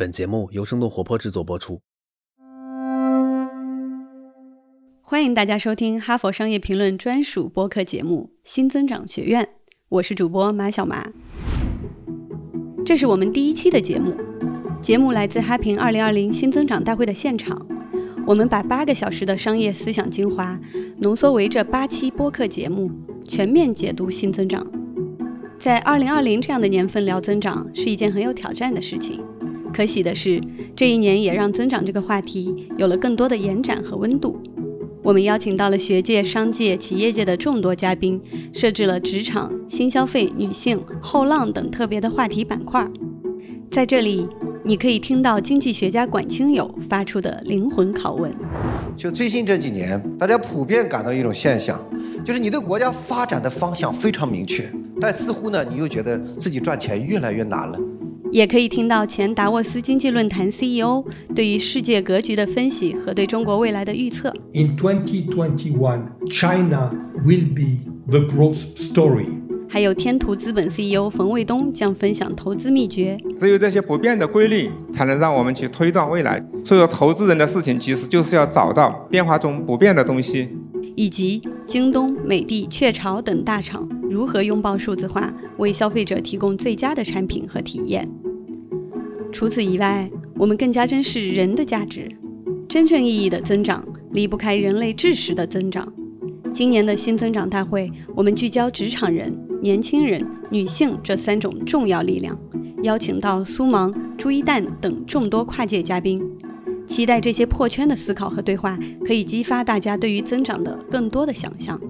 本节目由生动活泼制作播出。欢迎大家收听《哈佛商业评论》专属播客节目《新增长学院》，我是主播马小麻。这是我们第一期的节目，节目来自哈平2020新增长大会的现场。我们把八个小时的商业思想精华浓缩为这八期播客节目，全面解读新增长。在2020这样的年份聊增长是一件很有挑战的事情。可喜的是，这一年也让增长这个话题有了更多的延展和温度。我们邀请到了学界、商界、企业界的众多嘉宾，设置了职场、新消费、女性、后浪等特别的话题板块。在这里，你可以听到经济学家管清友发出的灵魂拷问。就最近这几年，大家普遍感到一种现象，就是你对国家发展的方向非常明确，但似乎呢，你又觉得自己赚钱越来越难了。也可以听到前达沃斯经济论坛 CEO 对于世界格局的分析和对中国未来的预测。In 2021, China will be the growth story. 还有天图资本 CEO 冯卫东将分享投资秘诀。只有这些不变的规律，才能让我们去推断未来。所以说，投资人的事情其实就是要找到变化中不变的东西。以及京东、美的、雀巢等大厂如何拥抱数字化，为消费者提供最佳的产品和体验。除此以外，我们更加珍视人的价值。真正意义的增长离不开人类知识的增长。今年的新增长大会，我们聚焦职场人、年轻人、女性这三种重要力量，邀请到苏芒、朱一蛋等众多跨界嘉宾。期待这些破圈的思考和对话，可以激发大家对于增长的更多的想象。